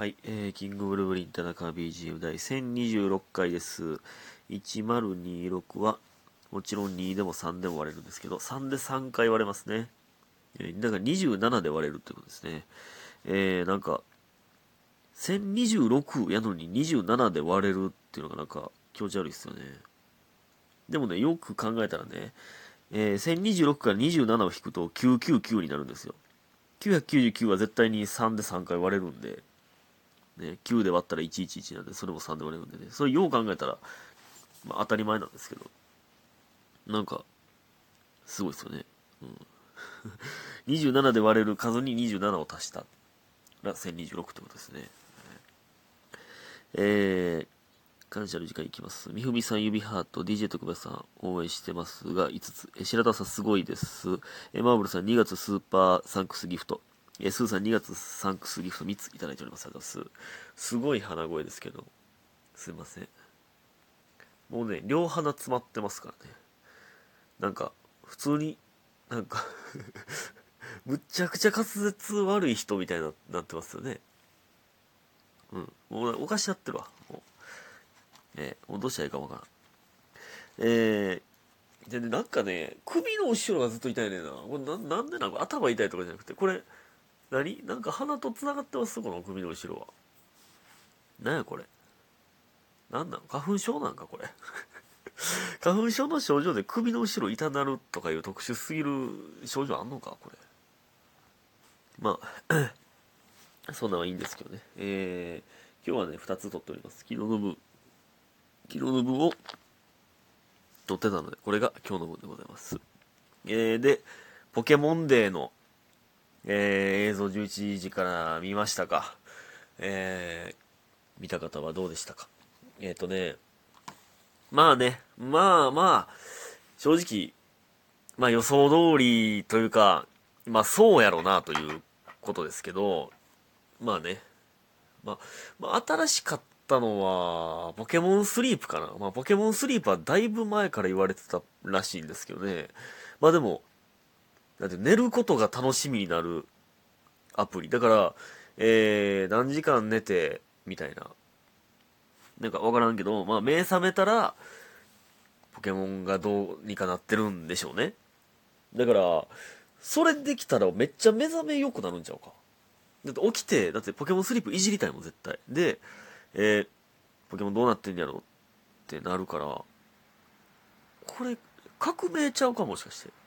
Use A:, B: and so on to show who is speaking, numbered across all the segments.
A: はい、えー、キングブルーブリン田中 BGM 第1026回です。1026は、もちろん2でも3でも割れるんですけど、3で3回割れますね。えー、だから27で割れるってことですね。えー、なんか、1026やのに27で割れるっていうのがなんか気持ち悪いですよね。でもね、よく考えたらね、えー、1026から27を引くと999になるんですよ。999は絶対に3で3回割れるんで、ね、9で割ったら111なんで、それも3で割れるんでね、それよう考えたら、まあ、当たり前なんですけど、なんか、すごいですよね。うん、27で割れる数に27を足したら1026ってことですね。えー、感謝の時間いきます。みふみさん、指ハート、DJ 特別さん、応援してますが、5つ。え白田さん、すごいです。えマーブルさん、2月スーパーサンクスギフト。えスーさん、2月サンクスギフト3ついただいております。ありがとうございます。すごい鼻声ですけど、すいません。もうね、両鼻詰まってますからね。なんか、普通に、なんか むちゃくちゃ滑舌悪い人みたいになってますよね。うん。もうおかしなってるわ。もう。えー、もうどうしたらいいかわからん。えー、でね、なんかね、首の後ろがずっと痛いねんな。これななんでなんか頭痛いとかじゃなくて、これ、何？なんか鼻と繋がってます？この首の後ろは。なんやこれ？なんなん？花粉症なんかこれ？花粉症の症状で首の後ろ痛なるとかいう特殊すぎる症状あんのか？これ。まあ、そんなんはいいんですけどね。えー、今日はね、2つ撮っております。昨日の分、昨日の分を撮ってたので、これが今日の分でございます。えー、で、ポケモンデーの、えー、映像11時から見ましたか。えー、見た方はどうでしたか。えっ、ー、とね、まあね、まあまあ、正直、まあ予想通りというか、まあそうやろうなということですけど、まあね、まあ、まあ、新しかったのは、ポケモンスリープかな。まあポケモンスリープはだいぶ前から言われてたらしいんですけどね。まあでも、だって寝ることが楽しみになるアプリ。だから、えー、何時間寝て、みたいな。なんかわからんけど、まあ目覚めたら、ポケモンがどうにかなってるんでしょうね。だから、それできたらめっちゃ目覚め良くなるんちゃうか。だって起きて、だってポケモンスリープいじりたいもん、絶対。で、えー、ポケモンどうなってんやろってなるから、これ、革命ちゃうかもしかして。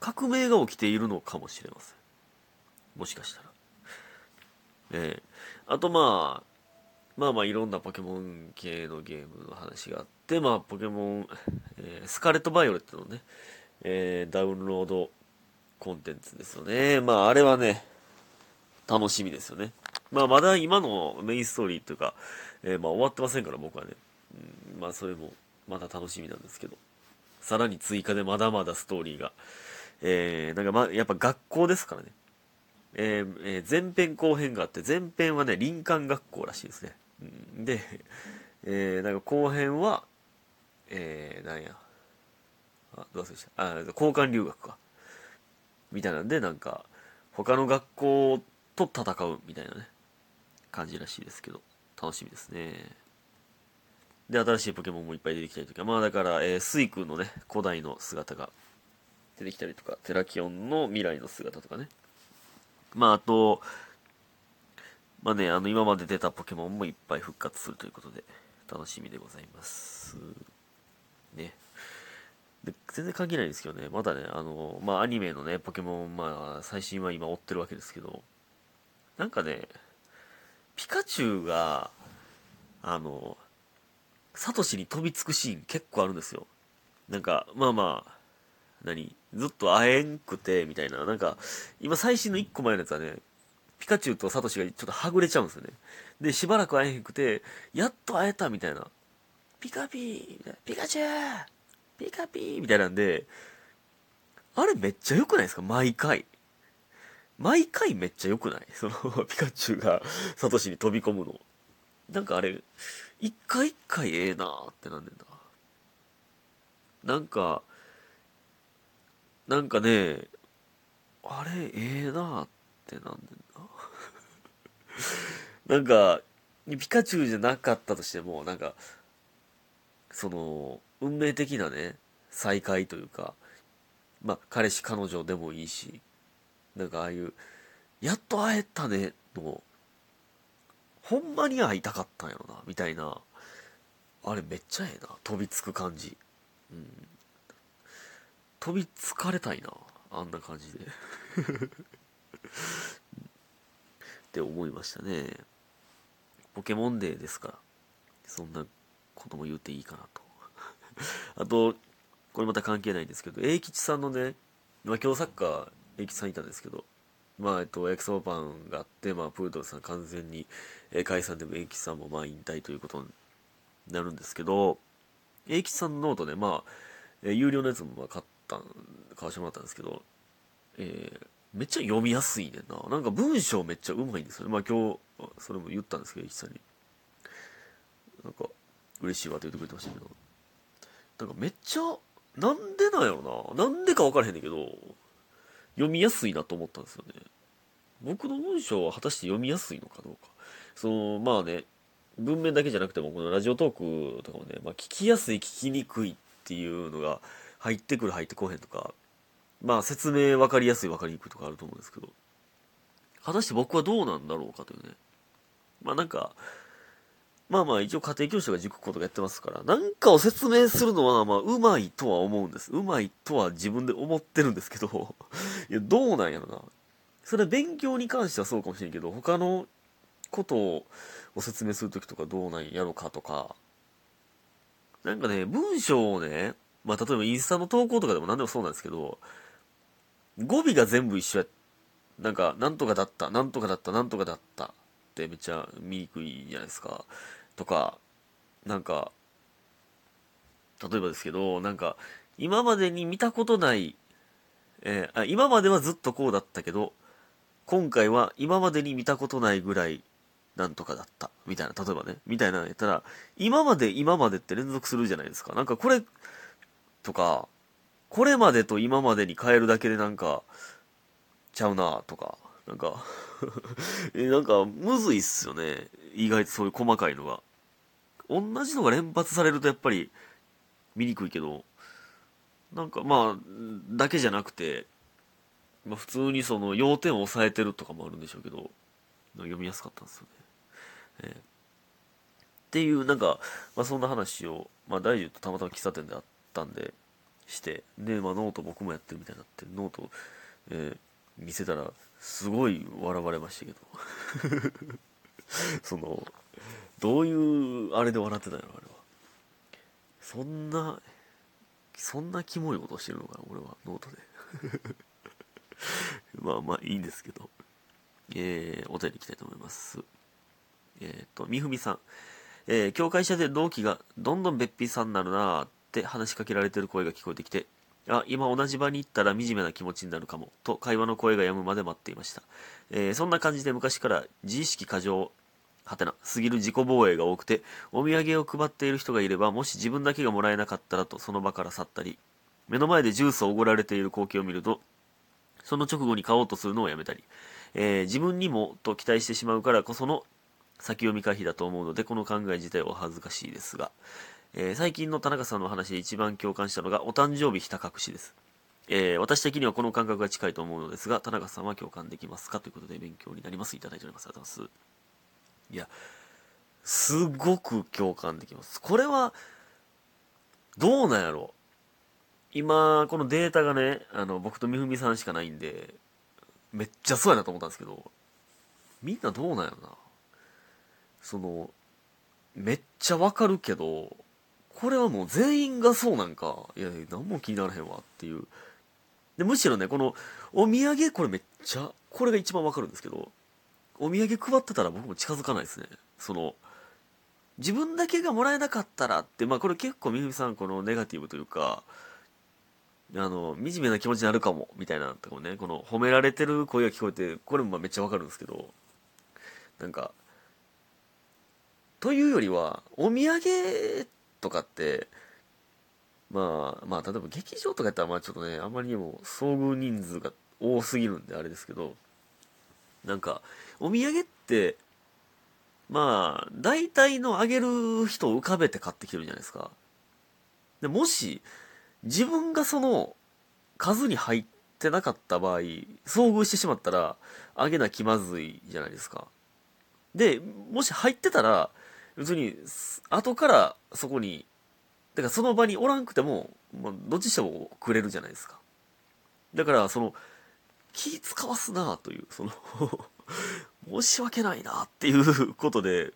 A: 革命が起きているのかもしれません。もしかしたら。えー、あとまあ、まあまあいろんなポケモン系のゲームの話があって、まあポケモン、えー、スカレット・バイオレットのね、えー、ダウンロードコンテンツですよね。まああれはね、楽しみですよね。まあまだ今のメインストーリーというか、えー、まあ終わってませんから僕はね、うん、まあそれもまだ楽しみなんですけど、さらに追加でまだまだストーリーが、えー、なんかまあやっぱ学校ですからね。えーえー、前編後編があって、前編はね、林間学校らしいですね。で、えー、なんか後編は、えー、なんや、あ、どう忘れした？あ、交換留学か。みたいなんで、なんか、他の学校と戦うみたいなね、感じらしいですけど、楽しみですね。で、新しいポケモンもいっぱい出てきたりとか、まあだから、えー、スイ君のね、古代の姿が出てきたりとか、テラキオンの未来の姿とかね。まああと、まあね、あの、今まで出たポケモンもいっぱい復活するということで、楽しみでございます。ね。で全然関係ないんですけどね、まだね、あの、まあアニメのね、ポケモン、まあ最新は今追ってるわけですけど、なんかね、ピカチュウが、あの、サトシに飛びつくシーン結構あるんですよ。なんか、まあまあ、何？ずっと会えんくて、みたいな。なんか、今最新の1個前のやつはね、ピカチュウとサトシがちょっとはぐれちゃうんですよね。で、しばらく会えへんくて、やっと会えたみたいな。ピカピー。ピカチュウピカピーみたいなんで、あれめっちゃ良くないですか？毎回。毎回めっちゃ良くない？その、ピカチュウがサトシに飛び込むの。なんかあれ、一回一回ええなーってなんねんな。なんか、なんかね、あれええなーってなんねんな。なんか、ピカチュウじゃなかったとしても、なんか、その、運命的なね、再会というか、まあ、彼氏彼女でもいいし、なんかああいう、やっと会えたね、の、ほんまに会いたかったんやろな、みたいな、あれめっちゃええな、飛びつく感じ。うん。飛びつかれたいな、あんな感じで。って思いましたね。ポケモンデーですから、そんなことも言っていいかなと。あと、これまた関係ないんですけど、英吉さんのね、まあ、今日サッカー、英吉さんいたんですけど、まあ、えっと、焼きそばパンがあって、まあ、プードルさん完全に、えー、解散でも英吉さんもまあ引退ということになるんですけど、英吉さんのノートね、まあ、えー、有料のやつもまあ買ってた買わしてもらったんですけど、えー、めっちゃ読みやすいねんな。なんか文章めっちゃうまいんですよね。まあ今日、それも言ったんですけど、一さんに。なんか、嬉しいわって言ってくれてましたけど。なんかめっちゃ、なんでなんやろな。なんでか分からへんねんけど、読みやすいなと思ったんですよね。僕の文章は果たして読みやすいのかどうか。その、まあね、文面だけじゃなくても、このラジオトークとかもね、まあ聞きやすい、聞きにくいっていうのが入ってくる、入ってこへんとか、まあ説明分かりやすい分かりにくいとかあると思うんですけど、果たして僕はどうなんだろうかというね。まあなんか、まあまあ一応家庭教師が塾講とかやってますから、なんかを説明するのはまあうまいとは思うんです。うまいとは自分で思ってるんですけど、いやどうなんやろな。それは勉強に関してはそうかもしれんけど、他のことを説明するときとかどうなんやろかとか、なんかね、文章をね、まあ例えばインスタの投稿とかでも何でもそうなんですけど、語尾が全部一緒や。なんか、なんとかだった、なんとかだった、なんとかだったってめっちゃ見にくいじゃないですか。とか、なんか、例えばですけど、なんか、今までに見たことない、えー、あ今まではずっとこうだったけど、今回は今までに見たことないぐらいなんとかだった。みたいな、例えばね、みたいなのやったら、今まで今までって連続するじゃないですか。なんかこれ、とか、これまでと今までに変えるだけでなんか、ちゃうなとか、なんか え、なんか、むずいっすよね。意外とそういう細かいのが。同じのが連発されるとやっぱり、見にくいけど、なんかまあ、だけじゃなくて、まあ普通にその要点を押さえてるとかもあるんでしょうけど、読みやすかったんですよね。えー、っていう、なんか、まあそんな話を、まあ大樹とたまたま喫茶店であったんで、して、で、まあ、ノート僕もやってるみたいになって、 note、えー、見せたら、すごい笑われましたけど。その、どういう、あれで笑ってたんやろ、あれは。そんな、そんなキモいことしてるのかな、俺は、ノートで。まあまあいいんですけど。えー、お便りいきたいと思います。えっ、と、みふみさん。えー、教会社で同期がどんどんべっぴんさんになるなって話しかけられてる声が聞こえてきて、あ、今同じ場に行ったら惨めな気持ちになるかも、と会話の声が止むまで待っていました。えー、そんな感じで昔から自意識過剰、はてな、過ぎる自己防衛が多くて、お土産を配っている人がいれば、もし自分だけがもらえなかったらとその場から去ったり、目の前でジュースをおごられている光景を見ると、その直後に買おうとするのをやめたり、えー、自分にもと期待してしまうからこその先読み回避だと思うので、この考え自体は恥ずかしいですが、えー、最近の田中さんの話で一番共感したのがお誕生日ひた隠しです。えー、私的にはこの感覚が近いと思うのですが、田中さんは共感できますかということで勉強になります。いただいております。ありがとうございます。いや、すごく共感できます。これは、どうなんやろ今、このデータがね、あの、僕とみふみさんしかないんで、めっちゃそうやなと思ったんですけど、みんなどうなんやろな。その、めっちゃわかるけど、これはもう全員がそうなんか、いや、何も気にならへんわっていう。で、むしろね、この、お土産これめっちゃ、これが一番わかるんですけど、お土産配ってたら僕も近づかないですね。その、自分だけがもらえなかったらって、まあこれ結構みふみさんこのネガティブというか、あの、惨めな気持ちになるかも、みたいなとこね、この褒められてる声が聞こえて、これもまあめっちゃわかるんですけど、なんか、というよりは、お土産とかって、まあ、まあ、例えば劇場とかやったら、まあちょっとね、あまりにも遭遇人数が多すぎるんであれですけど、なんか、お土産って、まあ、大体のあげる人を浮かべて買ってきてるじゃないですか。で、もし、自分がその数に入ってなかった場合、遭遇してしまったら、あげな気まずいじゃないですか。で、もし入ってたら、別に、後からそこに、だからその場におらんくても、まあ、どっちしてもくれるじゃないですか。だから、その、気使わすなという、その 申し訳ないなっていうことで、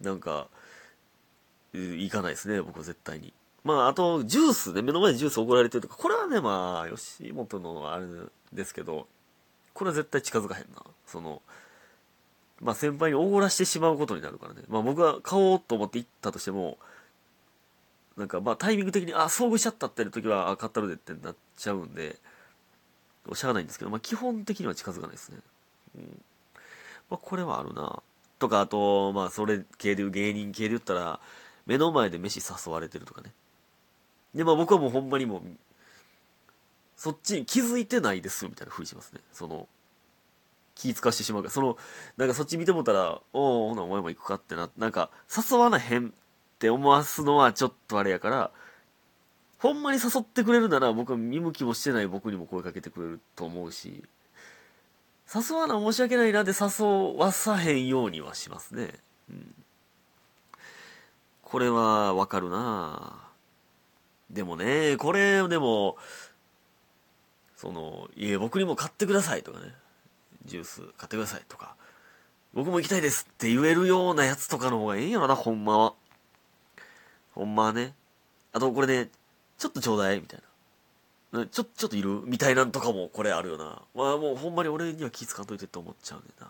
A: なんか、いかないですね、僕は絶対に。まあ、あと、ジュースね、目の前でジュース送られてるとか、これはね、まあ、吉本のあれですけど、これは絶対近づかへんな。その、まあ先輩におごらしてしまうことになるからね。まあ僕が買おうと思って行ったとしても、なんかまあタイミング的に、あ、遭遇しちゃったってる時は、あ、買ったるでってなっちゃうんで、おしゃあないんですけど、まあ基本的には近づかないですね。うん。まあこれはあるな。とか、あと、まあそれ系で芸人系で言ったら、目の前で飯誘われてるとかね。で、まあ僕はもうほんまにもう、そっちに気づいてないですみたいなふうにしますね。その、気使わしてしまうから、その、なんかそっち見てもたら、おおほなお前も行くかってな、なんか誘わなへんって思わすのはちょっとあれやから、ほんまに誘ってくれるなら僕は見向きもしてない僕にも声かけてくれると思うし、誘わな申し訳ないなで誘わさへんようにはしますね。うん。これはわかるなでもね、これでも、その、いえ、僕にも買ってくださいとかね。ジュース買ってくださいとか、僕も行きたいですって言えるようなやつとかの方がええんやろな、ほんまは。ほんまはね。あとこれね、ちょっとちょうだいみたいな。ちょ、ちょっといるみたいなんとかもこれあるよな。まあもうほんまに俺には気使わんといてって思っちゃうねんな。